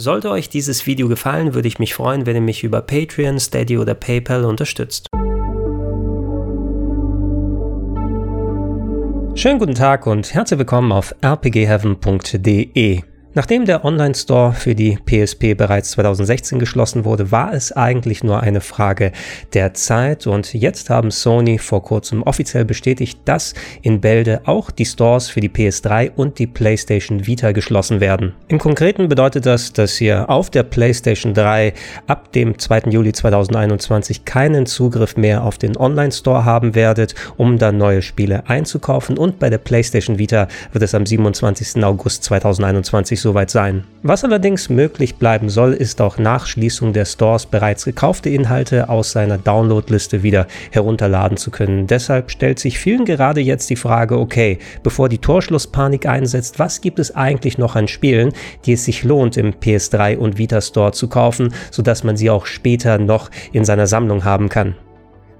Sollte euch dieses Video gefallen, würde ich mich freuen, wenn ihr mich über Patreon, Steady oder PayPal unterstützt. Schönen guten Tag und herzlich willkommen auf rpgheaven.de. Nachdem der Online-Store für die PSP bereits 2016 geschlossen wurde, war es eigentlich nur eine Frage der Zeit und jetzt haben Sony vor kurzem offiziell bestätigt, dass in Bälde auch die Stores für die PS3 und die PlayStation Vita geschlossen werden. Im Konkreten bedeutet das, dass ihr auf der PlayStation 3 ab dem 2. Juli 2021 keinen Zugriff mehr auf den Online-Store haben werdet, um dann neue Spiele einzukaufen und bei der PlayStation Vita wird es am 27. August 2021 nicht soweit sein. Was allerdings möglich bleiben soll, ist auch nach Schließung der Stores bereits gekaufte Inhalte aus seiner Downloadliste wieder herunterladen zu können. Deshalb stellt sich vielen gerade jetzt die Frage, okay, bevor die Torschlusspanik einsetzt, was gibt es eigentlich noch an Spielen, die es sich lohnt im PS3 und Vita Store zu kaufen, sodass man sie auch später noch in seiner Sammlung haben kann?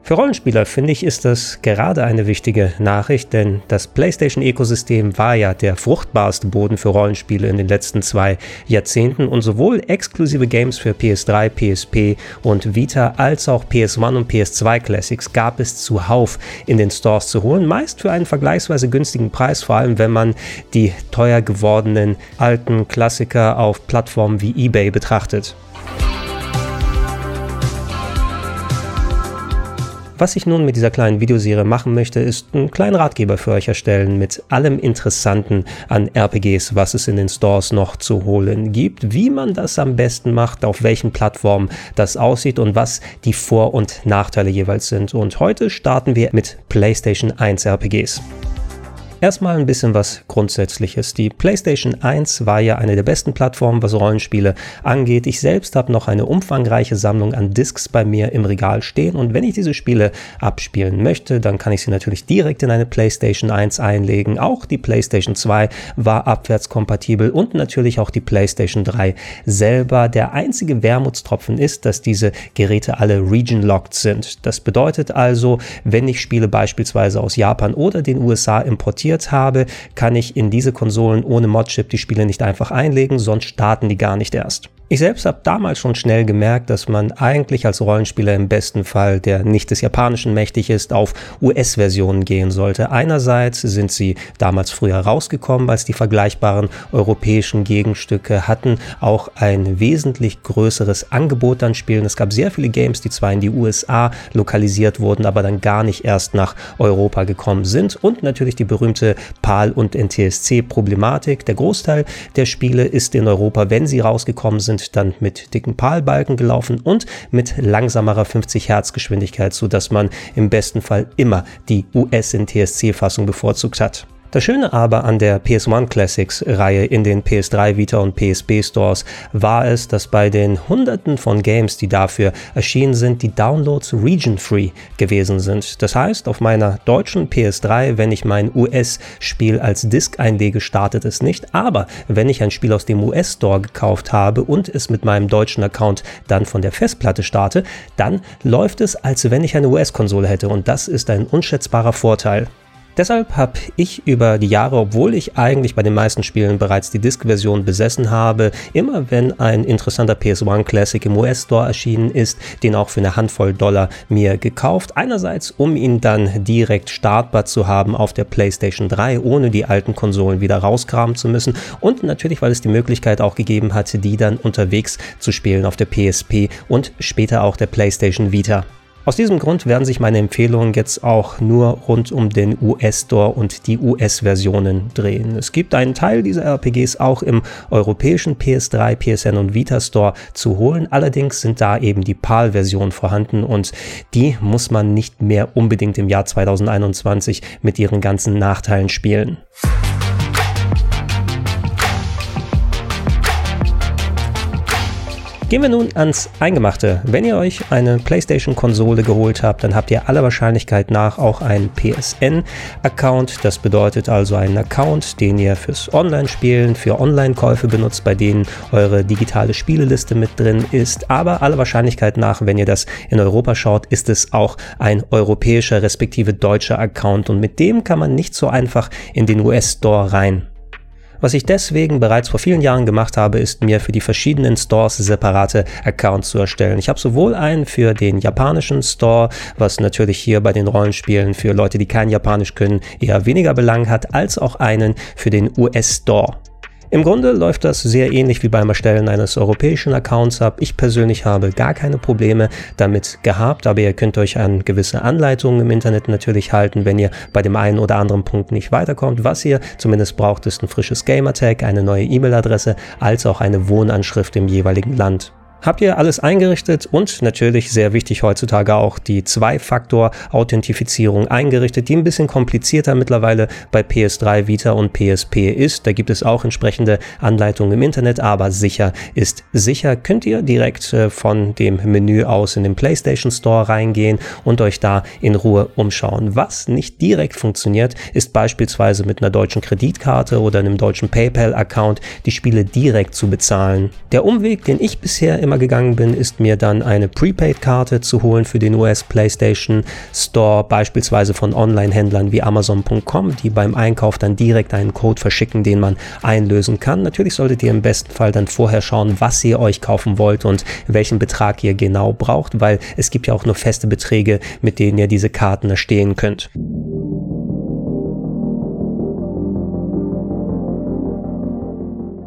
Für Rollenspieler finde ich, ist das gerade eine wichtige Nachricht, denn das PlayStation-Ökosystem war ja der fruchtbarste Boden für Rollenspiele in den letzten zwei Jahrzehnten und sowohl exklusive Games für PS3, PSP und Vita als auch PS1 und PS2 Classics gab es zuhauf in den Stores zu holen, meist für einen vergleichsweise günstigen Preis, vor allem wenn man die teuer gewordenen alten Klassiker auf Plattformen wie eBay betrachtet. Was ich nun mit dieser kleinen Videoserie machen möchte, ist einen kleinen Ratgeber für euch erstellen mit allem Interessanten an RPGs, was es in den Stores noch zu holen gibt, wie man das am besten macht, auf welchen Plattformen das aussieht und was die Vor- und Nachteile jeweils sind. Und heute starten wir mit PlayStation 1 RPGs. Erstmal ein bisschen was Grundsätzliches. Die PlayStation 1 war ja eine der besten Plattformen, was Rollenspiele angeht. Ich selbst habe noch eine umfangreiche Sammlung an Discs bei mir im Regal stehen und wenn ich diese Spiele abspielen möchte, dann kann ich sie natürlich direkt in eine PlayStation 1 einlegen. Auch die PlayStation 2 war abwärtskompatibel und natürlich auch die PlayStation 3 selber. Der einzige Wermutstropfen ist, dass diese Geräte alle region-locked sind. Das bedeutet also, wenn ich Spiele beispielsweise aus Japan oder den USA importiere, investiert habe, kann ich in diese Konsolen ohne Modchip die Spiele nicht einfach einlegen, sonst starten die gar nicht erst. Ich selbst habe damals schon schnell gemerkt, dass man eigentlich als Rollenspieler im besten Fall, der nicht des Japanischen mächtig ist, auf US-Versionen gehen sollte. Einerseits sind sie damals früher rausgekommen als die vergleichbaren europäischen Gegenstücke, hatten auch ein wesentlich größeres Angebot an Spielen. Es gab sehr viele Games, die zwar in die USA lokalisiert wurden, aber dann gar nicht erst nach Europa gekommen sind. Und natürlich die berühmte PAL- und NTSC-Problematik. Der Großteil der Spiele ist in Europa, wenn sie rausgekommen sind, sind dann mit dicken Palbalken gelaufen und mit langsamerer 50 Hertz Geschwindigkeit, sodass man im besten Fall immer die US-NTSC-Fassung bevorzugt hat. Das Schöne aber an der PS1 Classics Reihe in den PS3, Vita und PSP Stores war es, dass bei den hunderten von Games, die dafür erschienen sind, die Downloads region-free gewesen sind. Das heißt, auf meiner deutschen PS3, wenn ich mein US-Spiel als Disk einlege, startet es nicht. Aber wenn ich ein Spiel aus dem US-Store gekauft habe und es mit meinem deutschen Account dann von der Festplatte starte, dann läuft es, als wenn ich eine US-Konsole hätte. Und das ist ein unschätzbarer Vorteil. Deshalb habe ich über die Jahre, obwohl ich eigentlich bei den meisten Spielen bereits die Disk-Version besessen habe, immer wenn ein interessanter PS1 Classic im US-Store erschienen ist, den auch für eine Handvoll Dollar mir gekauft. Einerseits, um ihn dann direkt startbar zu haben auf der PlayStation 3, ohne die alten Konsolen wieder rauskramen zu müssen. Und natürlich, weil es die Möglichkeit auch gegeben hatte, die dann unterwegs zu spielen auf der PSP und später auch der PlayStation Vita. Aus diesem Grund werden sich meine Empfehlungen jetzt auch nur rund um den US-Store und die US-Versionen drehen. Es gibt einen Teil dieser RPGs auch im europäischen PS3, PSN und Vita Store zu holen. Allerdings sind da eben die PAL-Versionen vorhanden und die muss man nicht mehr unbedingt im Jahr 2021 mit ihren ganzen Nachteilen spielen. Gehen wir nun ans Eingemachte. Wenn ihr euch eine PlayStation-Konsole geholt habt, dann habt ihr aller Wahrscheinlichkeit nach auch einen PSN-Account. Das bedeutet also einen Account, den ihr fürs Online-Spielen, für Online-Käufe benutzt, bei denen eure digitale Spieleliste mit drin ist. Aber aller Wahrscheinlichkeit nach, wenn ihr das in Europa schaut, ist es auch ein europäischer respektive deutscher Account und mit dem kann man nicht so einfach in den US-Store rein. Was ich deswegen bereits vor vielen Jahren gemacht habe, ist mir für die verschiedenen Stores separate Accounts zu erstellen. Ich habe sowohl einen für den japanischen Store, was natürlich hier bei den Rollenspielen für Leute, die kein Japanisch können, eher weniger Belang hat, als auch einen für den US-Store. Im Grunde läuft das sehr ähnlich wie beim Erstellen eines europäischen Accounts ab. Ich persönlich habe gar keine Probleme damit gehabt, aber ihr könnt euch an gewisse Anleitungen im Internet natürlich halten, wenn ihr bei dem einen oder anderen Punkt nicht weiterkommt. Was ihr zumindest braucht, ist ein frisches Gamertag, eine neue E-Mail-Adresse, als auch eine Wohnanschrift im jeweiligen Land. Habt ihr alles eingerichtet und natürlich sehr wichtig heutzutage auch die Zwei-Faktor-Authentifizierung eingerichtet, die ein bisschen komplizierter mittlerweile bei PS3, Vita und PSP ist. Da gibt es auch entsprechende Anleitungen im Internet, aber sicher ist sicher. Könnt ihr direkt äh, von dem Menü aus in den PlayStation Store reingehen und euch da in Ruhe umschauen. Was nicht direkt funktioniert, ist beispielsweise mit einer deutschen Kreditkarte oder einem deutschen PayPal-Account die Spiele direkt zu bezahlen. Der Umweg, den ich bisher im immer gegangen bin, ist mir dann eine Prepaid-Karte zu holen für den US PlayStation Store, beispielsweise von Online-Händlern wie Amazon.com, die beim Einkauf dann direkt einen Code verschicken, den man einlösen kann. Natürlich solltet ihr im besten Fall dann vorher schauen, was ihr euch kaufen wollt und welchen Betrag ihr genau braucht, weil es gibt ja auch nur feste Beträge, mit denen ihr diese Karten erstehen könnt.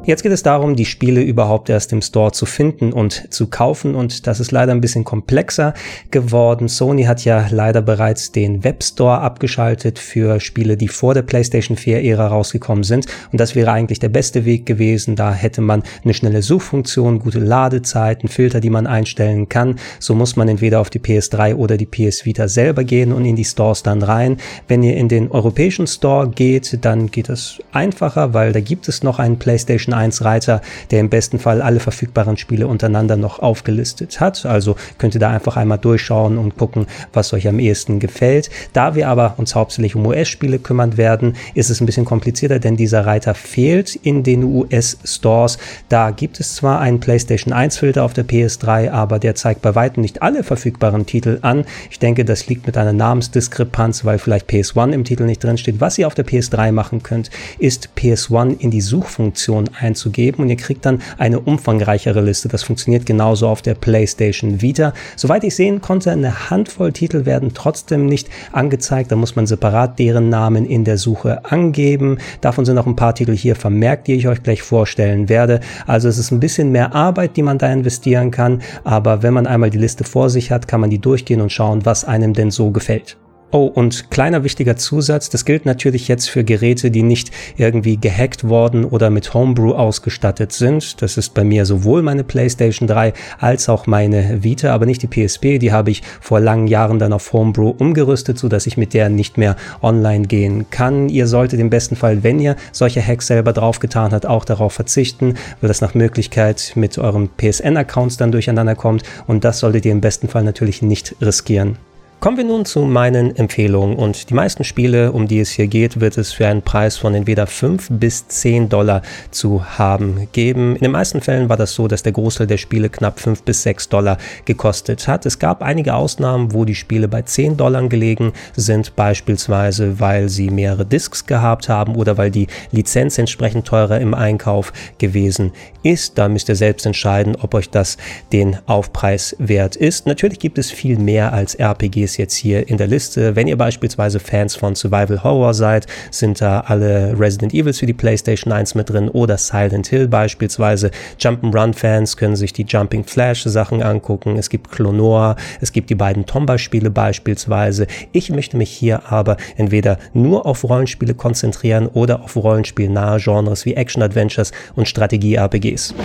Jetzt geht es darum, die Spiele überhaupt erst im Store zu finden und zu kaufen und das ist leider ein bisschen komplexer geworden. Sony hat ja leider bereits den Webstore abgeschaltet für Spiele, die vor der PlayStation 4 Ära rausgekommen sind und das wäre eigentlich der beste Weg gewesen. Da hätte man eine schnelle Suchfunktion, gute Ladezeiten, Filter, die man einstellen kann. So muss man entweder auf die PS3 oder die PS Vita selber gehen und in die Stores dann rein. Wenn ihr in den europäischen Store geht, dann geht es einfacher, weil da gibt es noch einen PlayStation PlayStation 1 Reiter, der im besten Fall alle verfügbaren Spiele untereinander noch aufgelistet hat. Also könnt ihr da einfach einmal durchschauen und gucken, was euch am ehesten gefällt. Da wir aber uns hauptsächlich um US-Spiele kümmern werden, ist es ein bisschen komplizierter, denn dieser Reiter fehlt in den US-Stores. Da gibt es zwar einen PlayStation 1-Filter auf der PS3, aber der zeigt bei weitem nicht alle verfügbaren Titel an. Ich denke, das liegt mit einer Namensdiskrepanz, weil vielleicht PS1 im Titel nicht drin steht. Was ihr auf der PS3 machen könnt, ist PS1 in die Suchfunktion einzugeben und ihr kriegt dann eine umfangreichere Liste. Das funktioniert genauso auf der PlayStation Vita. Soweit ich sehen konnte, eine Handvoll Titel werden trotzdem nicht angezeigt. Da muss man separat deren Namen in der Suche angeben. Davon sind auch ein paar Titel hier vermerkt, die ich euch gleich vorstellen werde. Also es ist ein bisschen mehr Arbeit, die man da investieren kann. Aber wenn man einmal die Liste vor sich hat, kann man die durchgehen und schauen, was einem denn so gefällt. Oh, und kleiner wichtiger Zusatz, das gilt natürlich jetzt für Geräte, die nicht irgendwie gehackt worden oder mit Homebrew ausgestattet sind. Das ist bei mir sowohl meine PlayStation 3 als auch meine Vita, aber nicht die PSP. Die habe ich vor langen Jahren dann auf Homebrew umgerüstet, so dass ich mit der nicht mehr online gehen kann. Ihr solltet im besten Fall, wenn ihr solche Hacks selber draufgetan habt, auch darauf verzichten, weil das nach Möglichkeit mit euren PSN-Accounts dann durcheinander kommt und das solltet ihr im besten Fall natürlich nicht riskieren. Kommen wir nun zu meinen Empfehlungen und die meisten Spiele, um die es hier geht, wird es für einen Preis von entweder 5 bis 10 Dollar zu haben geben. In den meisten Fällen war das so, dass der Großteil der Spiele knapp 5 bis 6 Dollar gekostet hat. Es gab einige Ausnahmen, wo die Spiele bei 10 Dollar gelegen sind, beispielsweise weil sie mehrere Discs gehabt haben oder weil die Lizenz entsprechend teurer im Einkauf gewesen ist. Da müsst ihr selbst entscheiden, ob euch das den Aufpreis wert ist. Natürlich gibt es viel mehr als RPGs ist jetzt hier in der Liste. Wenn ihr beispielsweise Fans von Survival Horror seid, sind da alle Resident Evils für die PlayStation 1 mit drin oder Silent Hill beispielsweise. Jump'n'Run-Fans können sich die Jumping Flash Sachen angucken. Es gibt Clonoa, es gibt die beiden Tomba-Spiele beispielsweise. Ich möchte mich hier aber entweder nur auf Rollenspiele konzentrieren oder auf Rollenspiel-nahe Genres wie Action-Adventures und Strategie-RPGs.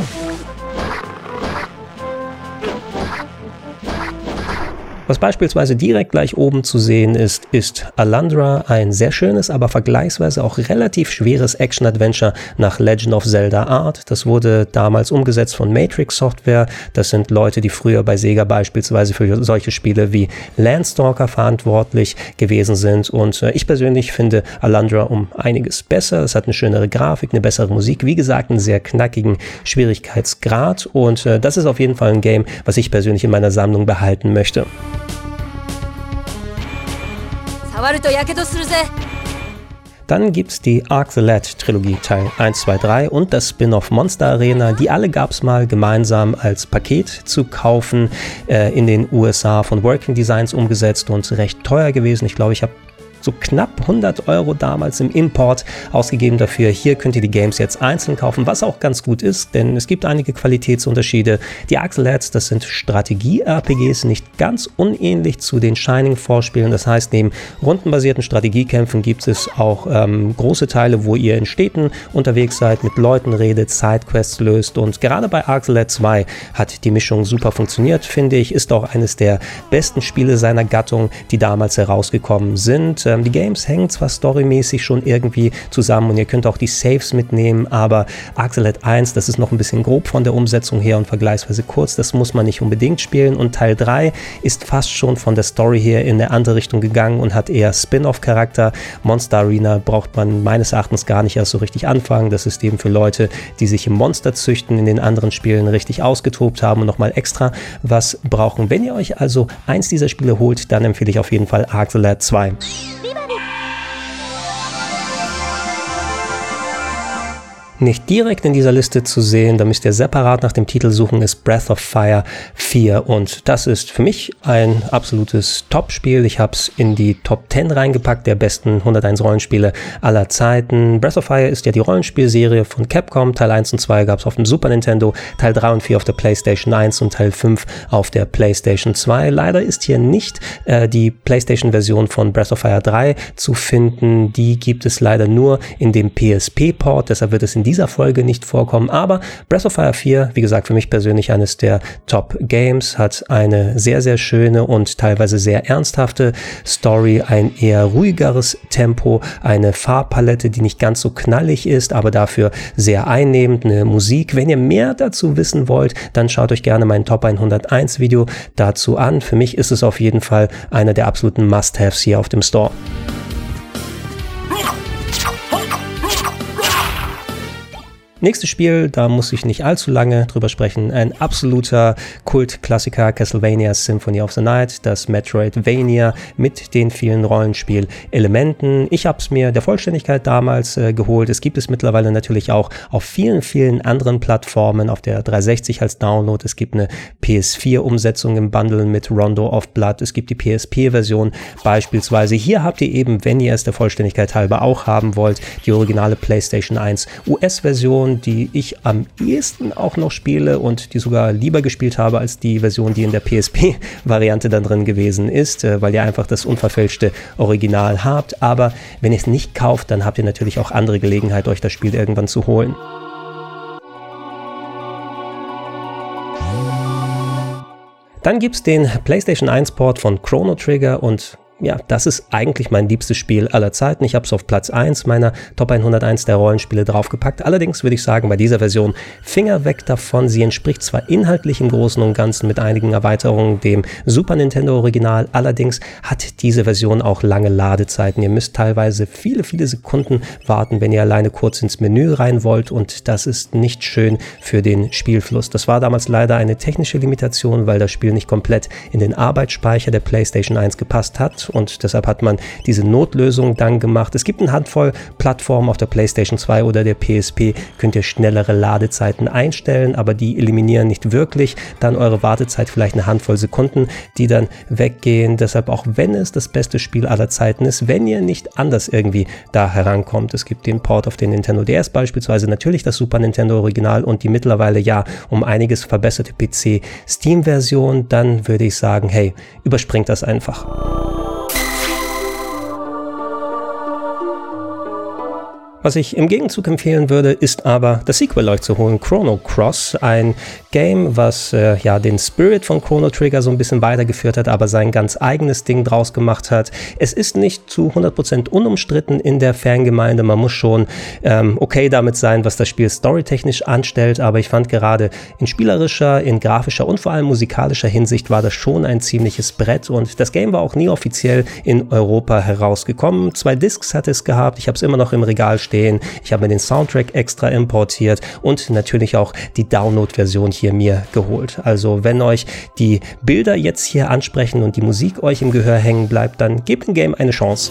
Was beispielsweise direkt gleich oben zu sehen ist, ist Alandra, ein sehr schönes, aber vergleichsweise auch relativ schweres Action-Adventure nach Legend of Zelda Art. Das wurde damals umgesetzt von Matrix Software. Das sind Leute, die früher bei Sega beispielsweise für solche Spiele wie Landstalker verantwortlich gewesen sind. Und äh, ich persönlich finde Alandra um einiges besser. Es hat eine schönere Grafik, eine bessere Musik. Wie gesagt, einen sehr knackigen Schwierigkeitsgrad. Und äh, das ist auf jeden Fall ein Game, was ich persönlich in meiner Sammlung behalten möchte. Dann gibt's die Arc the Lad Trilogie Teil 1, 2, 3 und das Spin-off Monster Arena. Die alle gab's mal gemeinsam als Paket zu kaufen, äh, in den USA von Working Designs umgesetzt und recht teuer gewesen. Ich glaube, ich habe so knapp 100 Euro damals im Import ausgegeben dafür. Hier könnt ihr die Games jetzt einzeln kaufen, was auch ganz gut ist, denn es gibt einige Qualitätsunterschiede. Die Axelheads, das sind Strategie-RPGs, nicht ganz unähnlich zu den Shining-Vorspielen. Das heißt, neben rundenbasierten Strategiekämpfen gibt es auch ähm, große Teile, wo ihr in Städten unterwegs seid, mit Leuten redet, Sidequests löst und gerade bei Axelhead 2 hat die Mischung super funktioniert, finde ich. Ist auch eines der besten Spiele seiner Gattung, die damals herausgekommen sind. Ähm, die Games hängen zwar storymäßig schon irgendwie zusammen und ihr könnt auch die Saves mitnehmen, aber Axelet 1, das ist noch ein bisschen grob von der Umsetzung her und vergleichsweise kurz, das muss man nicht unbedingt spielen und Teil 3 ist fast schon von der Story her in eine andere Richtung gegangen und hat eher Spin-off-Charakter. Monster Arena braucht man meines Erachtens gar nicht erst so richtig anfangen. Das ist eben für Leute, die sich im Monster züchten, in den anderen Spielen richtig ausgetobt haben und nochmal extra was brauchen. Wenn ihr euch also eins dieser Spiele holt, dann empfehle ich auf jeden Fall Axelet 2. リバル nicht direkt in dieser Liste zu sehen, da müsst ihr separat nach dem Titel suchen, ist Breath of Fire 4 und das ist für mich ein absolutes Top-Spiel. Ich habe es in die Top 10 reingepackt der besten 101 Rollenspiele aller Zeiten. Breath of Fire ist ja die Rollenspielserie von Capcom. Teil 1 und 2 gab es auf dem Super Nintendo, Teil 3 und 4 auf der PlayStation 1 und Teil 5 auf der PlayStation 2. Leider ist hier nicht äh, die PlayStation-Version von Breath of Fire 3 zu finden. Die gibt es leider nur in dem PSP-Port, deshalb wird es in dieser Folge nicht vorkommen. Aber Breath of Fire 4, wie gesagt, für mich persönlich eines der Top-Games, hat eine sehr, sehr schöne und teilweise sehr ernsthafte Story, ein eher ruhigeres Tempo, eine Farbpalette, die nicht ganz so knallig ist, aber dafür sehr einnehmend, eine Musik. Wenn ihr mehr dazu wissen wollt, dann schaut euch gerne mein Top 101 Video dazu an. Für mich ist es auf jeden Fall einer der absoluten Must-Haves hier auf dem Store. Nächstes Spiel, da muss ich nicht allzu lange drüber sprechen. Ein absoluter Kultklassiker, Castlevania Symphony of the Night, das Metroidvania mit den vielen Rollenspielelementen. Ich habe es mir der Vollständigkeit damals äh, geholt. Es gibt es mittlerweile natürlich auch auf vielen, vielen anderen Plattformen, auf der 360 als Download. Es gibt eine PS4-Umsetzung im Bundle mit Rondo of Blood. Es gibt die PSP-Version beispielsweise. Hier habt ihr eben, wenn ihr es der Vollständigkeit halber auch haben wollt, die originale PlayStation 1 US-Version Version, die ich am ehesten auch noch spiele und die sogar lieber gespielt habe als die Version, die in der PSP-Variante dann drin gewesen ist, äh, weil ihr einfach das unverfälschte Original habt. Aber wenn ihr es nicht kauft, dann habt ihr natürlich auch andere Gelegenheit, euch das Spiel irgendwann zu holen. Dann gibt es den PlayStation 1 Port von Chrono Trigger und ja, das ist eigentlich mein liebstes Spiel aller Zeiten. Ich habe es auf Platz 1 meiner Top 101 der Rollenspiele draufgepackt. Allerdings würde ich sagen, bei dieser Version Finger weg davon. Sie entspricht zwar inhaltlich im Großen und Ganzen mit einigen Erweiterungen dem Super Nintendo Original, allerdings hat diese Version auch lange Ladezeiten. Ihr müsst teilweise viele, viele Sekunden warten, wenn ihr alleine kurz ins Menü rein wollt und das ist nicht schön für den Spielfluss. Das war damals leider eine technische Limitation, weil das Spiel nicht komplett in den Arbeitsspeicher der PlayStation 1 gepasst hat und deshalb hat man diese Notlösung dann gemacht. Es gibt eine Handvoll Plattformen auf der PlayStation 2 oder der PSP, könnt ihr schnellere Ladezeiten einstellen, aber die eliminieren nicht wirklich dann eure Wartezeit vielleicht eine Handvoll Sekunden, die dann weggehen. Deshalb auch wenn es das beste Spiel aller Zeiten ist, wenn ihr nicht anders irgendwie da herankommt. Es gibt den Port auf den Nintendo DS beispielsweise, natürlich das Super Nintendo Original und die mittlerweile ja um einiges verbesserte PC Steam Version, dann würde ich sagen, hey, überspringt das einfach. Was ich im Gegenzug empfehlen würde, ist aber das Sequel euch zu holen, Chrono Cross, ein Game, was äh, ja den Spirit von Chrono Trigger so ein bisschen weitergeführt hat, aber sein ganz eigenes Ding draus gemacht hat. Es ist nicht zu 100% unumstritten in der Fangemeinde, man muss schon ähm, okay damit sein, was das Spiel storytechnisch anstellt, aber ich fand gerade in spielerischer, in grafischer und vor allem musikalischer Hinsicht war das schon ein ziemliches Brett und das Game war auch nie offiziell in Europa herausgekommen. Zwei Discs hat es gehabt, ich habe es immer noch im Regal stehen. Ich habe mir den Soundtrack extra importiert und natürlich auch die Download-Version hier mir geholt. Also wenn euch die Bilder jetzt hier ansprechen und die Musik euch im Gehör hängen bleibt, dann gebt dem Game eine Chance.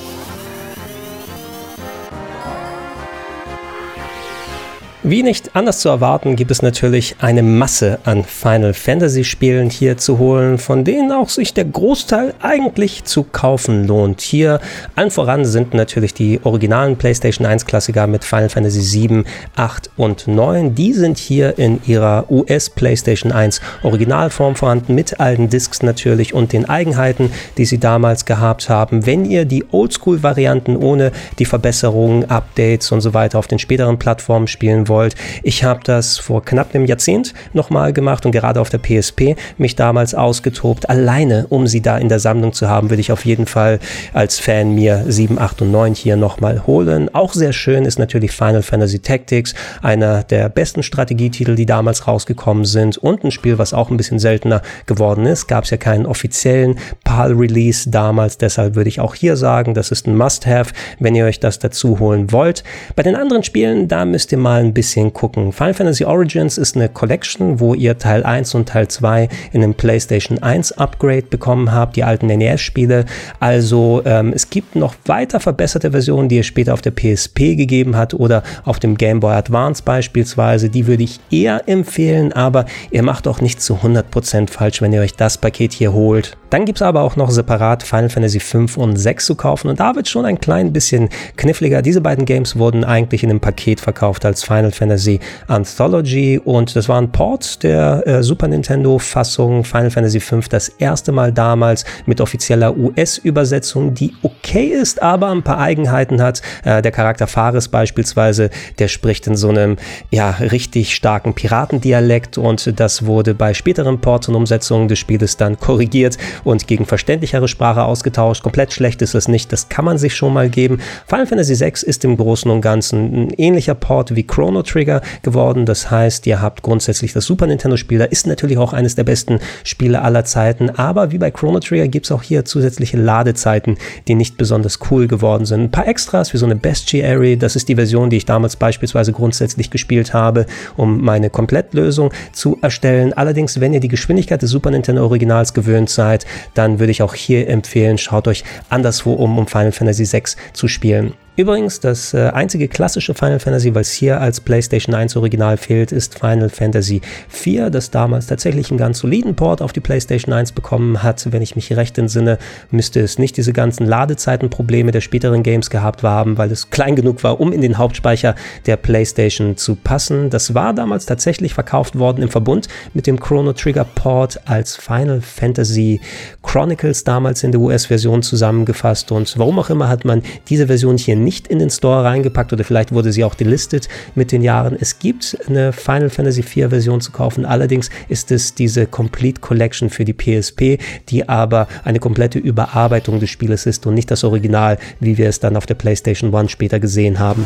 Wie nicht anders zu erwarten, gibt es natürlich eine Masse an Final Fantasy Spielen hier zu holen, von denen auch sich der Großteil eigentlich zu kaufen lohnt. Hier allen voran sind natürlich die originalen PlayStation 1 Klassiker mit Final Fantasy 7, 8 und 9. Die sind hier in ihrer US PlayStation 1 Originalform vorhanden, mit allen Discs natürlich und den Eigenheiten, die sie damals gehabt haben. Wenn ihr die Oldschool-Varianten ohne die Verbesserungen, Updates und so weiter auf den späteren Plattformen spielen wollt, wollt. Ich habe das vor knapp einem Jahrzehnt nochmal gemacht und gerade auf der PSP mich damals ausgetobt. Alleine, um sie da in der Sammlung zu haben, würde ich auf jeden Fall als Fan mir 7, 8 und 9 hier nochmal holen. Auch sehr schön ist natürlich Final Fantasy Tactics, einer der besten Strategietitel, die damals rausgekommen sind und ein Spiel, was auch ein bisschen seltener geworden ist. Gab es ja keinen offiziellen PAL-Release damals, deshalb würde ich auch hier sagen, das ist ein Must-Have, wenn ihr euch das dazu holen wollt. Bei den anderen Spielen, da müsst ihr mal ein bisschen bisschen gucken. Final Fantasy Origins ist eine Collection, wo ihr Teil 1 und Teil 2 in einem PlayStation 1 Upgrade bekommen habt, die alten NES-Spiele. Also ähm, es gibt noch weiter verbesserte Versionen, die es später auf der PSP gegeben hat oder auf dem Game Boy Advance beispielsweise. Die würde ich eher empfehlen, aber ihr macht auch nicht zu 100% falsch, wenn ihr euch das Paket hier holt. Dann gibt es aber auch noch separat Final Fantasy 5 und 6 zu kaufen und da wird schon ein klein bisschen kniffliger. Diese beiden Games wurden eigentlich in einem Paket verkauft als Final Fantasy Anthology und das war ein Port der äh, Super Nintendo Fassung Final Fantasy 5 das erste Mal damals mit offizieller US-Übersetzung, die okay ist, aber ein paar Eigenheiten hat. Äh, der Charakter Fares beispielsweise, der spricht in so einem ja richtig starken Piratendialekt und das wurde bei späteren Ports und Umsetzungen des Spieles dann korrigiert und gegen verständlichere Sprache ausgetauscht. Komplett schlecht ist es nicht, das kann man sich schon mal geben. Final Fantasy VI ist im Großen und Ganzen ein ähnlicher Port wie Chrono Trigger geworden. Das heißt, ihr habt grundsätzlich das Super Nintendo-Spiel. Da ist natürlich auch eines der besten Spiele aller Zeiten. Aber wie bei Chrono Trigger gibt es auch hier zusätzliche Ladezeiten, die nicht besonders cool geworden sind. Ein paar Extras wie so eine Bestie Area. Das ist die Version, die ich damals beispielsweise grundsätzlich gespielt habe, um meine Komplettlösung zu erstellen. Allerdings, wenn ihr die Geschwindigkeit des Super Nintendo Originals gewöhnt seid, dann würde ich auch hier empfehlen, schaut euch anderswo um, um Final Fantasy VI zu spielen. Übrigens, das äh, einzige klassische Final Fantasy, was hier als PlayStation 1 Original fehlt, ist Final Fantasy 4, das damals tatsächlich einen ganz soliden Port auf die PlayStation 1 bekommen hat. Wenn ich mich recht entsinne, müsste es nicht diese ganzen Ladezeitenprobleme der späteren Games gehabt haben, weil es klein genug war, um in den Hauptspeicher der PlayStation zu passen. Das war damals tatsächlich verkauft worden im Verbund mit dem Chrono Trigger Port als Final Fantasy Chronicles damals in der US-Version zusammengefasst und warum auch immer hat man diese Version hier nicht in den Store reingepackt oder vielleicht wurde sie auch delistet mit den Jahren. Es gibt eine Final Fantasy IV Version zu kaufen, allerdings ist es diese Complete Collection für die PSP, die aber eine komplette Überarbeitung des Spieles ist und nicht das Original, wie wir es dann auf der PlayStation 1 später gesehen haben.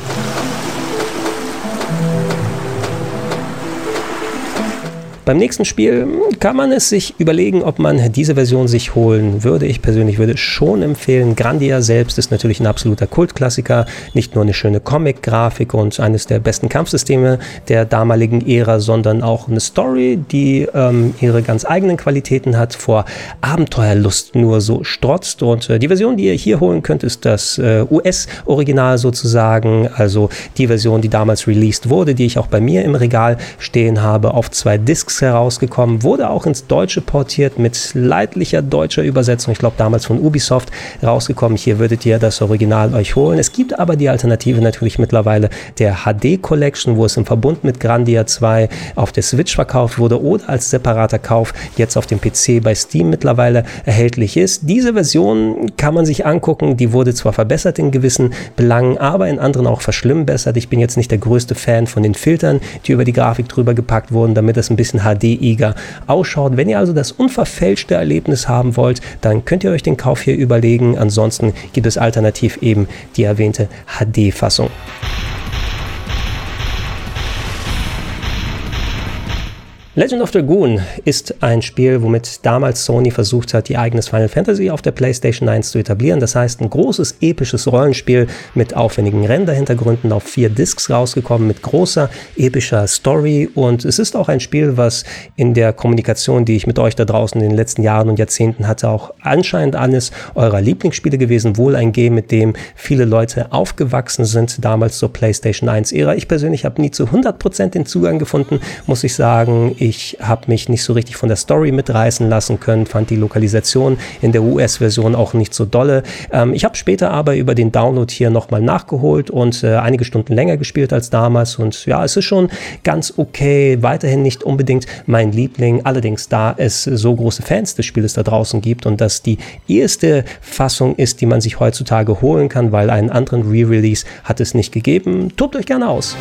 Beim nächsten Spiel kann man es sich überlegen, ob man diese Version sich holen würde. Ich persönlich würde schon empfehlen. Grandia selbst ist natürlich ein absoluter Kultklassiker. Nicht nur eine schöne Comic-Grafik und eines der besten Kampfsysteme der damaligen Ära, sondern auch eine Story, die ähm, ihre ganz eigenen Qualitäten hat, vor Abenteuerlust nur so strotzt. Und äh, die Version, die ihr hier holen könnt, ist das äh, US-Original sozusagen. Also die Version, die damals released wurde, die ich auch bei mir im Regal stehen habe, auf zwei Discs herausgekommen, wurde auch ins Deutsche portiert mit leidlicher deutscher Übersetzung, ich glaube damals von Ubisoft rausgekommen. Hier würdet ihr das Original euch holen. Es gibt aber die Alternative natürlich mittlerweile der HD Collection, wo es im Verbund mit Grandia 2 auf der Switch verkauft wurde oder als separater Kauf jetzt auf dem PC bei Steam mittlerweile erhältlich ist. Diese Version kann man sich angucken, die wurde zwar verbessert in gewissen Belangen, aber in anderen auch verschlimmbessert. Ich bin jetzt nicht der größte Fan von den Filtern, die über die Grafik drüber gepackt wurden, damit es ein bisschen HD-iger ausschaut. Wenn ihr also das unverfälschte Erlebnis haben wollt, dann könnt ihr euch den Kauf hier überlegen. Ansonsten gibt es alternativ eben die erwähnte HD-Fassung. Legend of Dragoon ist ein Spiel, womit damals Sony versucht hat, ihr eigenes Final Fantasy auf der PlayStation 1 zu etablieren. Das heißt, ein großes, episches Rollenspiel mit aufwendigen Renderhintergründen auf vier Discs rausgekommen, mit großer, epischer Story. Und es ist auch ein Spiel, was in der Kommunikation, die ich mit euch da draußen in den letzten Jahren und Jahrzehnten hatte, auch anscheinend eines eurer Lieblingsspiele gewesen. Wohl ein Game, mit dem viele Leute aufgewachsen sind, damals zur PlayStation 1-Ära. Ich persönlich habe nie zu 100% den Zugang gefunden, muss ich sagen ich habe mich nicht so richtig von der Story mitreißen lassen können, fand die Lokalisation in der US-Version auch nicht so dolle. Ähm, ich habe später aber über den Download hier nochmal nachgeholt und äh, einige Stunden länger gespielt als damals. Und ja, es ist schon ganz okay. Weiterhin nicht unbedingt mein Liebling. Allerdings, da es so große Fans des Spieles da draußen gibt und das die erste Fassung ist, die man sich heutzutage holen kann, weil einen anderen Re-Release hat es nicht gegeben, tobt euch gerne aus.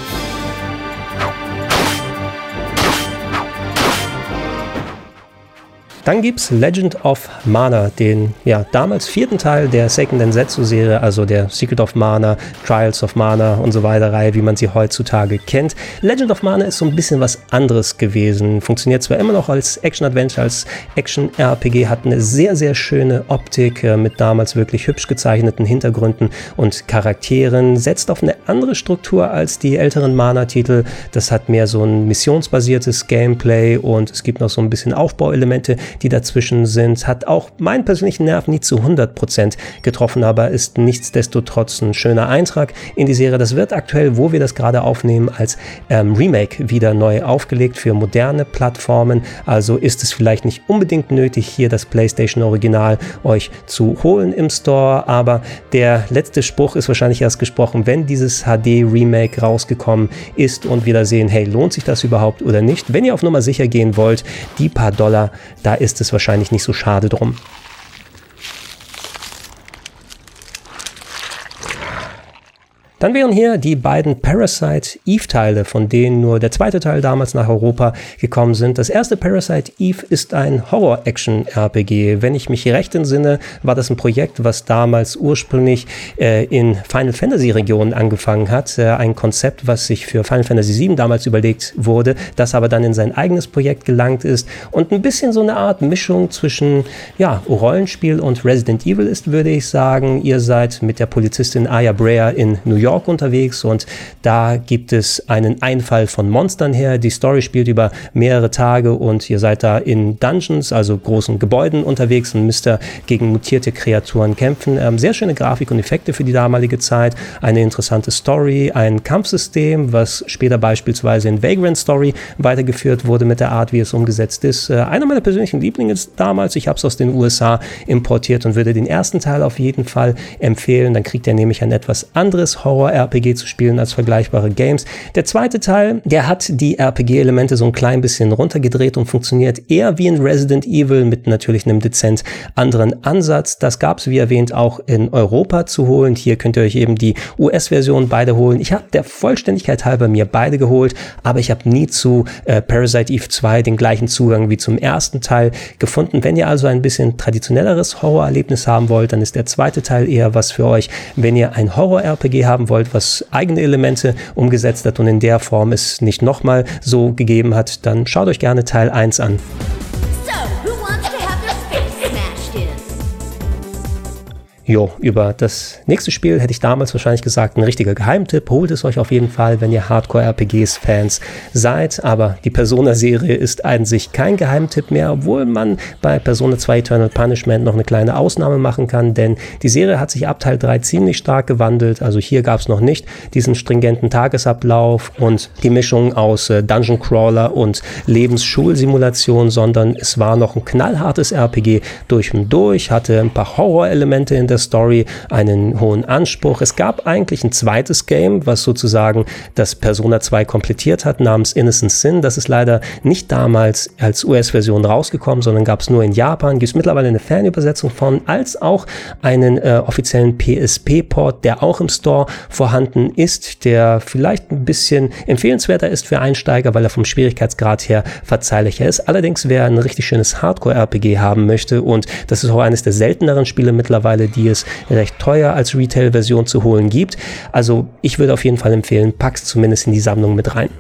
Dann gibt es Legend of Mana, den ja damals vierten Teil der Second Densetsu-Serie, also der Secret of Mana, Trials of Mana und so weiter Reihe, wie man sie heutzutage kennt. Legend of Mana ist so ein bisschen was anderes gewesen. Funktioniert zwar immer noch als Action-Adventure, als Action-RPG, hat eine sehr, sehr schöne Optik äh, mit damals wirklich hübsch gezeichneten Hintergründen und Charakteren, setzt auf eine andere Struktur als die älteren Mana-Titel. Das hat mehr so ein missionsbasiertes Gameplay und es gibt noch so ein bisschen Aufbauelemente, die dazwischen sind. Hat auch meinen persönlichen Nerv nie zu 100% getroffen, aber ist nichtsdestotrotz ein schöner Eintrag in die Serie. Das wird aktuell, wo wir das gerade aufnehmen, als ähm, Remake wieder neu aufgelegt für moderne Plattformen. Also ist es vielleicht nicht unbedingt nötig, hier das PlayStation Original euch zu holen im Store, aber der letzte Spruch ist wahrscheinlich erst gesprochen, wenn dieses HD Remake rausgekommen ist und wir da sehen, hey, lohnt sich das überhaupt oder nicht? Wenn ihr auf Nummer sicher gehen wollt, die paar Dollar, da ist es wahrscheinlich nicht so schade drum. Dann wären hier die beiden Parasite Eve-Teile, von denen nur der zweite Teil damals nach Europa gekommen sind. Das erste Parasite Eve ist ein Horror-Action-RPG. Wenn ich mich recht entsinne, war das ein Projekt, was damals ursprünglich äh, in Final Fantasy-Regionen angefangen hat. Äh, ein Konzept, was sich für Final Fantasy VII damals überlegt wurde, das aber dann in sein eigenes Projekt gelangt ist und ein bisschen so eine Art Mischung zwischen ja, Rollenspiel und Resident Evil ist, würde ich sagen. Ihr seid mit der Polizistin Aya Brea in New York York unterwegs und da gibt es einen Einfall von Monstern her. Die Story spielt über mehrere Tage und ihr seid da in Dungeons, also großen Gebäuden unterwegs und müsst da gegen mutierte Kreaturen kämpfen. Ähm, sehr schöne Grafik und Effekte für die damalige Zeit, eine interessante Story, ein Kampfsystem, was später beispielsweise in Vagrant Story weitergeführt wurde mit der Art, wie es umgesetzt ist. Äh, einer meiner persönlichen Lieblinge damals, ich habe es aus den USA importiert und würde den ersten Teil auf jeden Fall empfehlen. Dann kriegt er nämlich ein etwas anderes Horror Horror-RPG zu spielen als vergleichbare Games. Der zweite Teil, der hat die RPG-Elemente so ein klein bisschen runtergedreht und funktioniert eher wie in Resident Evil mit natürlich einem dezent anderen Ansatz. Das gab es, wie erwähnt, auch in Europa zu holen. Hier könnt ihr euch eben die US-Version beide holen. Ich habe der Vollständigkeit halber mir beide geholt, aber ich habe nie zu äh, Parasite Eve 2 den gleichen Zugang wie zum ersten Teil gefunden. Wenn ihr also ein bisschen traditionelleres Horrorerlebnis haben wollt, dann ist der zweite Teil eher was für euch. Wenn ihr ein Horror-RPG haben wollt, was eigene Elemente umgesetzt hat und in der Form es nicht nochmal so gegeben hat, dann schaut euch gerne Teil 1 an. Jo, über das nächste Spiel hätte ich damals wahrscheinlich gesagt, ein richtiger Geheimtipp. Holt es euch auf jeden Fall, wenn ihr Hardcore-RPGs-Fans seid. Aber die Persona-Serie ist an sich kein Geheimtipp mehr, obwohl man bei Persona 2 Eternal Punishment noch eine kleine Ausnahme machen kann, denn die Serie hat sich ab Teil 3 ziemlich stark gewandelt. Also hier gab es noch nicht diesen stringenten Tagesablauf und die Mischung aus äh, Dungeon Crawler und Lebensschulsimulation, sondern es war noch ein knallhartes RPG durch und durch, hatte ein paar Horrorelemente in der Story einen hohen Anspruch. Es gab eigentlich ein zweites Game, was sozusagen das Persona 2 komplettiert hat, namens Innocent Sin. Das ist leider nicht damals als US-Version rausgekommen, sondern gab es nur in Japan. Gibt es mittlerweile eine Fernübersetzung von, als auch einen äh, offiziellen PSP-Port, der auch im Store vorhanden ist, der vielleicht ein bisschen empfehlenswerter ist für Einsteiger, weil er vom Schwierigkeitsgrad her verzeihlicher ist. Allerdings, wer ein richtig schönes Hardcore-RPG haben möchte, und das ist auch eines der selteneren Spiele mittlerweile, die es recht teuer als Retail-Version zu holen gibt. Also ich würde auf jeden Fall empfehlen, pack's zumindest in die Sammlung mit rein.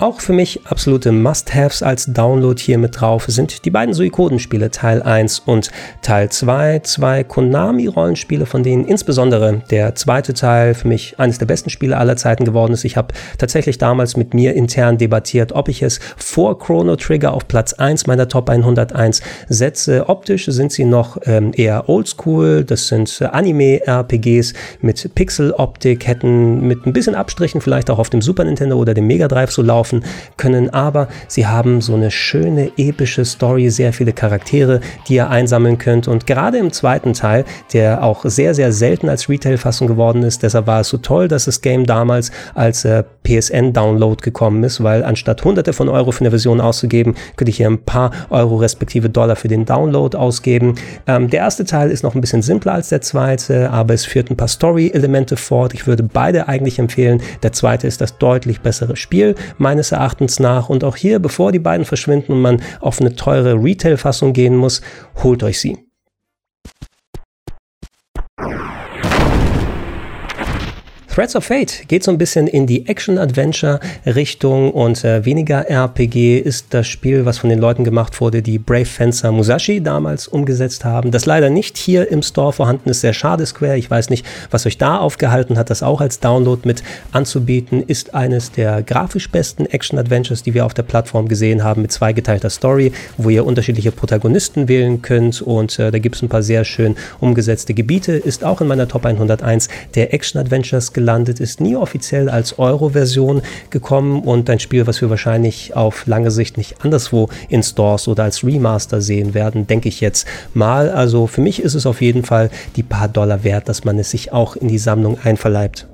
Auch für mich absolute Must-Haves als Download hier mit drauf sind die beiden Suikoden-Spiele Teil 1 und Teil 2. Zwei Konami-Rollenspiele, von denen insbesondere der zweite Teil für mich eines der besten Spiele aller Zeiten geworden ist. Ich habe tatsächlich damals mit mir intern debattiert, ob ich es vor Chrono Trigger auf Platz 1 meiner Top 101 setze. Optisch sind sie noch ähm, eher oldschool. Das sind Anime-RPGs mit Pixel-Optik, hätten mit ein bisschen Abstrichen vielleicht auch auf dem Super Nintendo oder dem Mega Drive so laufen laufen können, aber sie haben so eine schöne epische Story, sehr viele Charaktere, die ihr einsammeln könnt und gerade im zweiten Teil, der auch sehr, sehr selten als Retail-Fassung geworden ist, deshalb war es so toll, dass das Game damals als äh, PSN-Download gekommen ist, weil anstatt hunderte von Euro für eine Version auszugeben, könnte ich hier ein paar Euro respektive Dollar für den Download ausgeben. Ähm, der erste Teil ist noch ein bisschen simpler als der zweite, aber es führt ein paar Story-Elemente fort. Ich würde beide eigentlich empfehlen. Der zweite ist das deutlich bessere Spiel, meines meines Erachtens nach. Und auch hier, bevor die beiden verschwinden und man auf eine teure Retail-Fassung gehen muss, holt euch sie. Threads of Fate geht so ein bisschen in die Action-Adventure-Richtung und äh, weniger RPG ist das Spiel, was von den Leuten gemacht wurde, die Brave Fencer Musashi damals umgesetzt haben. Das leider nicht hier im Store vorhanden ist, sehr schade, Square. Ich weiß nicht, was euch da aufgehalten hat, das auch als Download mit anzubieten, ist eines der grafisch besten Action-Adventures, die wir auf der Plattform gesehen haben, mit zweigeteilter Story, wo ihr unterschiedliche Protagonisten wählen könnt und äh, da gibt es ein paar sehr schön umgesetzte Gebiete. Ist auch in meiner Top 101 der Action-Adventures gelandet, ist nie offiziell als Euro-Version gekommen und ein Spiel, was wir wahrscheinlich auf lange Sicht nicht anderswo in Stores oder als Remaster sehen werden, denke ich jetzt mal. Also für mich ist es auf jeden Fall die paar Dollar wert, dass man es sich auch in die Sammlung einverleibt.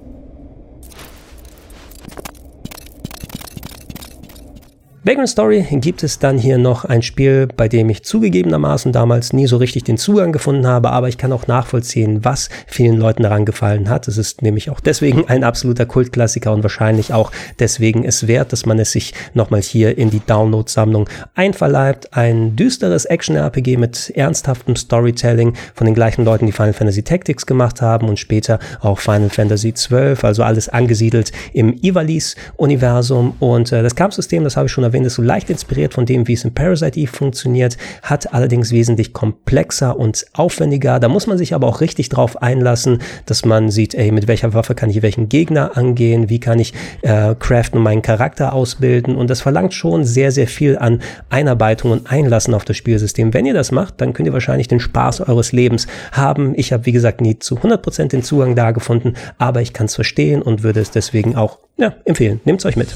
Vagrant Story gibt es dann hier noch ein Spiel, bei dem ich zugegebenermaßen damals nie so richtig den Zugang gefunden habe, aber ich kann auch nachvollziehen, was vielen Leuten daran gefallen hat. Es ist nämlich auch deswegen ein absoluter Kultklassiker und wahrscheinlich auch deswegen es wert, dass man es sich nochmal hier in die Download-Sammlung einverleibt. Ein düsteres Action-RPG mit ernsthaftem Storytelling von den gleichen Leuten, die Final Fantasy Tactics gemacht haben und später auch Final Fantasy XII, also alles angesiedelt im Ivalice-Universum und äh, das Kampfsystem, das habe ich schon erwähnt, erwähnt, ist so leicht inspiriert von dem, wie es in Parasite Eve funktioniert, hat allerdings wesentlich komplexer und aufwendiger. Da muss man sich aber auch richtig drauf einlassen, dass man sieht, ey, mit welcher Waffe kann ich welchen Gegner angehen, wie kann ich äh, craften und meinen Charakter ausbilden. Und das verlangt schon sehr, sehr viel an Einarbeitung und Einlassen auf das Spielsystem. Wenn ihr das macht, dann könnt ihr wahrscheinlich den Spaß eures Lebens haben. Ich habe, wie gesagt, nie zu 100% den Zugang da gefunden, aber ich kann es verstehen und würde es deswegen auch ja, empfehlen. Nehmt es euch mit.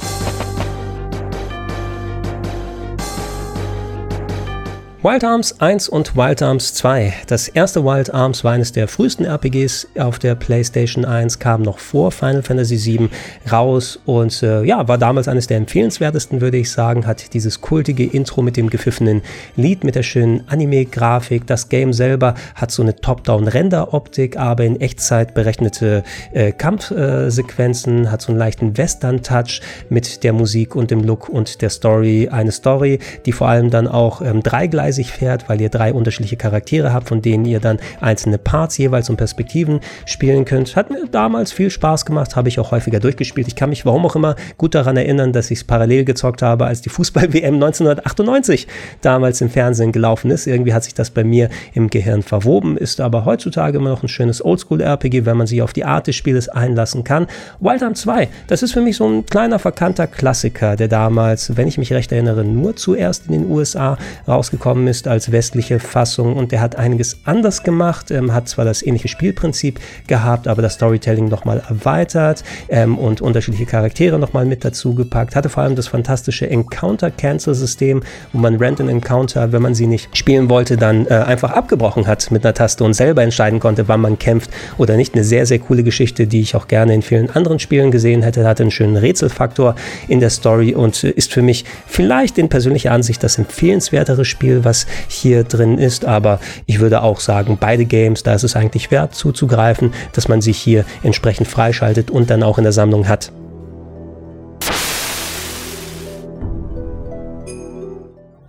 Wild Arms 1 und Wild Arms 2. Das erste Wild Arms war eines der frühesten RPGs auf der PlayStation 1, kam noch vor Final Fantasy 7 raus und äh, ja, war damals eines der empfehlenswertesten, würde ich sagen. Hat dieses kultige Intro mit dem gepfiffenen Lied, mit der schönen Anime-Grafik. Das Game selber hat so eine Top-Down-Render-Optik, aber in Echtzeit berechnete äh, Kampfsequenzen, äh, hat so einen leichten Western-Touch mit der Musik und dem Look und der Story. Eine Story, die vor allem dann auch ähm, dreigleisig dreigleisig fährt, weil ihr drei unterschiedliche Charaktere habt, von denen ihr dann einzelne Parts jeweils und Perspektiven spielen könnt. Hat mir damals viel Spaß gemacht, habe ich auch häufiger durchgespielt. Ich kann mich, warum auch immer, gut daran erinnern, dass ich es parallel gezockt habe, als die Fußball-WM 1998 damals im Fernsehen gelaufen ist. Irgendwie hat sich das bei mir im Gehirn verwoben, ist aber heutzutage immer noch ein schönes Oldschool-RPG, wenn man sich auf die Art des Spieles einlassen kann. Wild Arm 2, das ist für mich so ein kleiner verkannter Klassiker, der damals, wenn ich mich recht erinnere, nur zuerst in den USA rausgekommen gekommen ist als westliche Fassung und der hat einiges anders gemacht, ähm, hat zwar das ähnliche Spielprinzip gehabt, aber das Storytelling nochmal erweitert ähm, und unterschiedliche Charaktere nochmal mit dazu gepackt, hatte vor allem das fantastische Encounter-Cancel-System, wo man Random Encounter, wenn man sie nicht spielen wollte, dann äh, einfach abgebrochen hat mit einer Taste und selber entscheiden konnte, wann man kämpft oder nicht. Eine sehr, sehr coole Geschichte, die ich auch gerne in vielen anderen Spielen gesehen hätte, hatte einen schönen Rätselfaktor in der Story und äh, ist für mich vielleicht in persönlicher Ansicht das empfehlenswertere Spiel, was was hier drin ist. Aber ich würde auch sagen, beide Games, da ist es eigentlich wert zuzugreifen, dass man sich hier entsprechend freischaltet und dann auch in der Sammlung hat.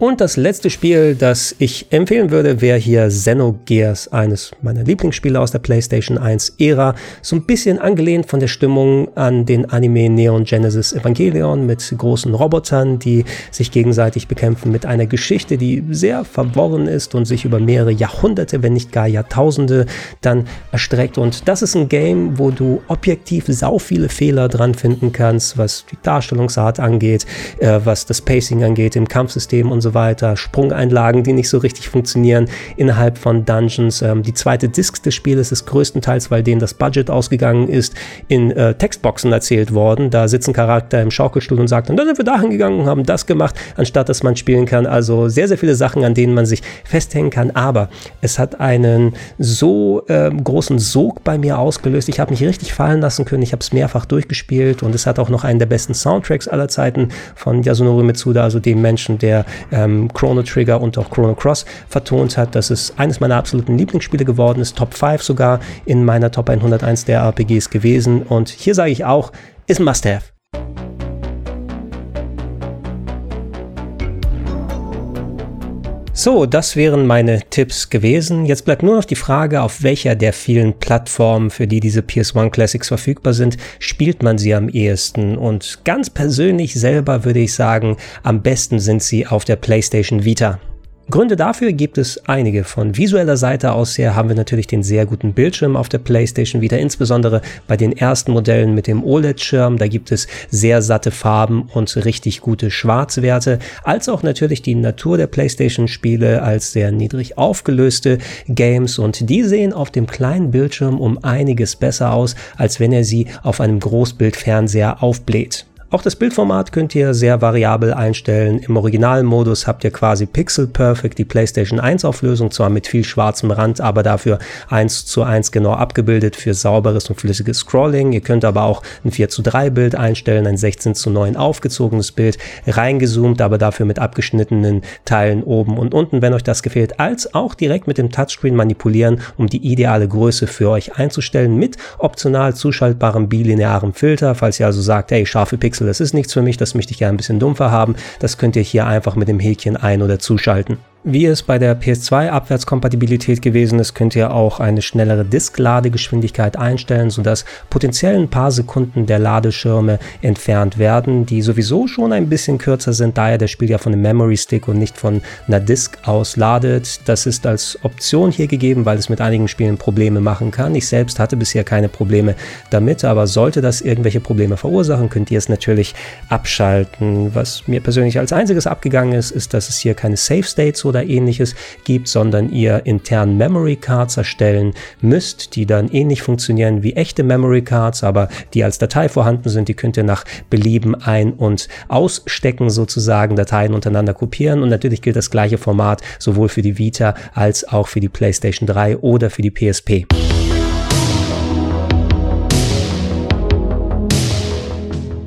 Und das letzte Spiel, das ich empfehlen würde, wäre hier Xenogears, eines meiner Lieblingsspiele aus der PlayStation 1 Ära. So ein bisschen angelehnt von der Stimmung an den Anime Neon Genesis Evangelion mit großen Robotern, die sich gegenseitig bekämpfen, mit einer Geschichte, die sehr verworren ist und sich über mehrere Jahrhunderte, wenn nicht gar Jahrtausende dann erstreckt. Und das ist ein Game, wo du objektiv sau viele Fehler dran finden kannst, was die Darstellungsart angeht, äh, was das Pacing angeht, im Kampfsystem und so weiter, Sprungeinlagen, die nicht so richtig funktionieren innerhalb von Dungeons. Ähm, die zweite Disc des Spieles ist größtenteils, weil denen das Budget ausgegangen ist, in äh, Textboxen erzählt worden. Da sitzt ein Charakter im Schaukelstuhl und sagt, und dann sind wir dahin gegangen und haben das gemacht, anstatt dass man spielen kann. Also sehr, sehr viele Sachen, an denen man sich festhängen kann. Aber es hat einen so äh, großen Sog bei mir ausgelöst. Ich habe mich richtig fallen lassen können. Ich habe es mehrfach durchgespielt und es hat auch noch einen der besten Soundtracks aller Zeiten von Yasunori Mitsuda, also dem Menschen, der ähm, Chrono Trigger und auch Chrono Cross vertont hat. Das ist eines meiner absoluten Lieblingsspiele geworden ist, Top 5 sogar in meiner Top 101 der RPGs gewesen. Und hier sage ich auch, ist ein Must-Have. So, das wären meine Tipps gewesen. Jetzt bleibt nur noch die Frage, auf welcher der vielen Plattformen, für die diese PS1 Classics verfügbar sind, spielt man sie am ehesten. Und ganz persönlich selber würde ich sagen, am besten sind sie auf der PlayStation Vita. Gründe dafür gibt es einige. Von visueller Seite aus her haben wir natürlich den sehr guten Bildschirm auf der PlayStation wieder, insbesondere bei den ersten Modellen mit dem OLED-Schirm. Da gibt es sehr satte Farben und richtig gute Schwarzwerte, als auch natürlich die Natur der PlayStation-Spiele als sehr niedrig aufgelöste Games und die sehen auf dem kleinen Bildschirm um einiges besser aus, als wenn er sie auf einem Großbildfernseher aufbläht. Auch das Bildformat könnt ihr sehr variabel einstellen. Im Originalmodus habt ihr quasi Pixel Perfect, die PlayStation 1 Auflösung, zwar mit viel schwarzem Rand, aber dafür 1 zu 1 genau abgebildet für sauberes und flüssiges Scrolling. Ihr könnt aber auch ein 4 zu 3 Bild einstellen, ein 16 zu 9 aufgezogenes Bild, reingezoomt, aber dafür mit abgeschnittenen Teilen oben und unten, wenn euch das gefällt, als auch direkt mit dem Touchscreen manipulieren, um die ideale Größe für euch einzustellen, mit optional zuschaltbarem bilinearem Filter, falls ihr also sagt, hey, scharfe Pixel Pixel, das ist nichts für mich, das möchte ich gerne ein bisschen dumpfer haben. Das könnt ihr hier einfach mit dem Häkchen ein- oder zuschalten. Wie es bei der PS2 Abwärtskompatibilität gewesen ist, könnt ihr auch eine schnellere Disk-Ladegeschwindigkeit einstellen, sodass potenziell ein paar Sekunden der Ladeschirme entfernt werden, die sowieso schon ein bisschen kürzer sind, da ja das Spiel ja von einem Memory Stick und nicht von einer Disk aus ladet. Das ist als Option hier gegeben, weil es mit einigen Spielen Probleme machen kann. Ich selbst hatte bisher keine Probleme damit, aber sollte das irgendwelche Probleme verursachen, könnt ihr es natürlich abschalten. Was mir persönlich als einziges abgegangen ist, ist, dass es hier keine Safe States oder ähnliches gibt, sondern ihr intern Memory Cards erstellen müsst, die dann ähnlich funktionieren wie echte Memory Cards, aber die als Datei vorhanden sind. Die könnt ihr nach Belieben ein- und ausstecken, sozusagen Dateien untereinander kopieren. Und natürlich gilt das gleiche Format sowohl für die Vita als auch für die PlayStation 3 oder für die PSP.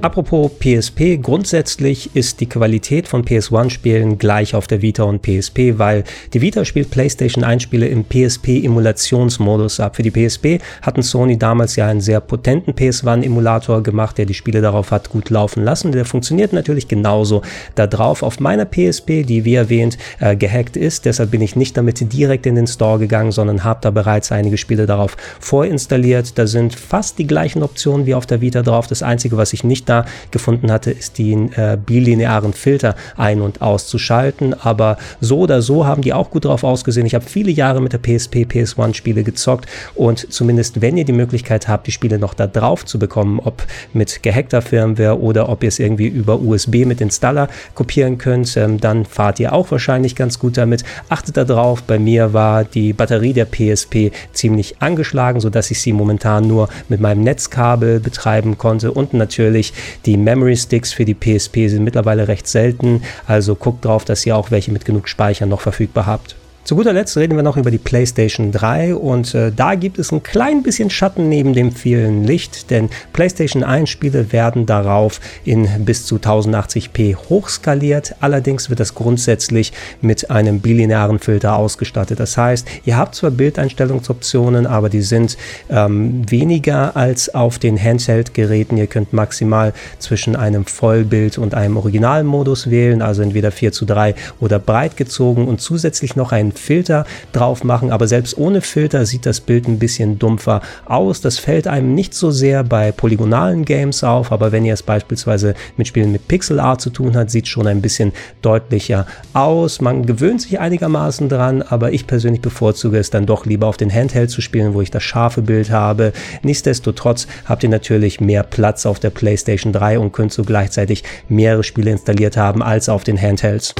Apropos PSP, grundsätzlich ist die Qualität von PS1-Spielen gleich auf der Vita und PSP, weil die Vita spielt PlayStation 1-Spiele im PSP-Emulationsmodus ab. Für die PSP hatten Sony damals ja einen sehr potenten PS1-Emulator gemacht, der die Spiele darauf hat gut laufen lassen. Der funktioniert natürlich genauso da drauf. Auf meiner PSP, die wie erwähnt äh, gehackt ist, deshalb bin ich nicht damit direkt in den Store gegangen, sondern habe da bereits einige Spiele darauf vorinstalliert. Da sind fast die gleichen Optionen wie auf der Vita drauf. Das Einzige, was ich nicht da da gefunden hatte, ist den äh, bilinearen Filter ein- und auszuschalten. Aber so oder so haben die auch gut drauf ausgesehen. Ich habe viele Jahre mit der PSP, PS1 Spiele gezockt und zumindest wenn ihr die Möglichkeit habt, die Spiele noch da drauf zu bekommen, ob mit gehackter Firmware oder ob ihr es irgendwie über USB mit Installer kopieren könnt, ähm, dann fahrt ihr auch wahrscheinlich ganz gut damit. Achtet darauf, bei mir war die Batterie der PSP ziemlich angeschlagen, sodass ich sie momentan nur mit meinem Netzkabel betreiben konnte und natürlich die Memory Sticks für die PSP sind mittlerweile recht selten, also guckt drauf, dass ihr auch welche mit genug Speicher noch verfügbar habt. Zu guter Letzt reden wir noch über die PlayStation 3 und äh, da gibt es ein klein bisschen Schatten neben dem vielen Licht, denn PlayStation 1 Spiele werden darauf in bis zu 1080p hochskaliert. Allerdings wird das grundsätzlich mit einem bilinearen Filter ausgestattet. Das heißt, ihr habt zwar Bildeinstellungsoptionen, aber die sind ähm, weniger als auf den Handheld-Geräten. Ihr könnt maximal zwischen einem Vollbild und einem Originalmodus wählen, also entweder 4 zu 3 oder breit gezogen und zusätzlich noch ein Filter drauf machen, aber selbst ohne Filter sieht das Bild ein bisschen dumpfer aus. Das fällt einem nicht so sehr bei polygonalen Games auf, aber wenn ihr es beispielsweise mit Spielen mit Pixel Art zu tun habt, sieht es schon ein bisschen deutlicher aus. Man gewöhnt sich einigermaßen dran, aber ich persönlich bevorzuge es dann doch lieber auf den Handheld zu spielen, wo ich das scharfe Bild habe. Nichtsdestotrotz habt ihr natürlich mehr Platz auf der PlayStation 3 und könnt so gleichzeitig mehrere Spiele installiert haben als auf den Handhelds.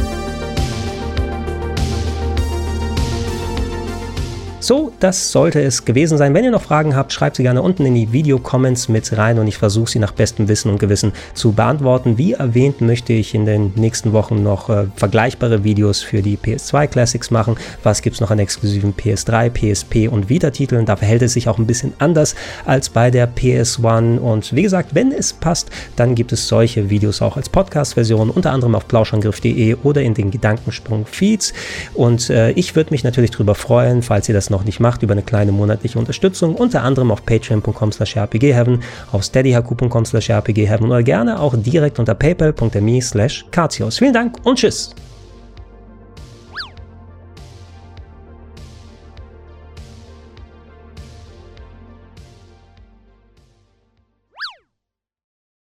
So, das sollte es gewesen sein. Wenn ihr noch Fragen habt, schreibt sie gerne unten in die Video-Comments mit rein und ich versuche sie nach bestem Wissen und Gewissen zu beantworten. Wie erwähnt, möchte ich in den nächsten Wochen noch äh, vergleichbare Videos für die PS2 Classics machen. Was gibt es noch an exklusiven PS3, PSP und Vita-Titeln? Da verhält es sich auch ein bisschen anders als bei der PS1. Und wie gesagt, wenn es passt, dann gibt es solche Videos auch als Podcast-Version, unter anderem auf plauschangriff.de oder in den Gedankensprung-Feeds. Und äh, ich würde mich natürlich darüber freuen, falls ihr das noch nicht macht, über eine kleine monatliche Unterstützung, unter anderem auf patreon.com slash rpgheaven, auf steadyhq.com slash rpgheaven oder gerne auch direkt unter paypal.me slash Vielen Dank und tschüss!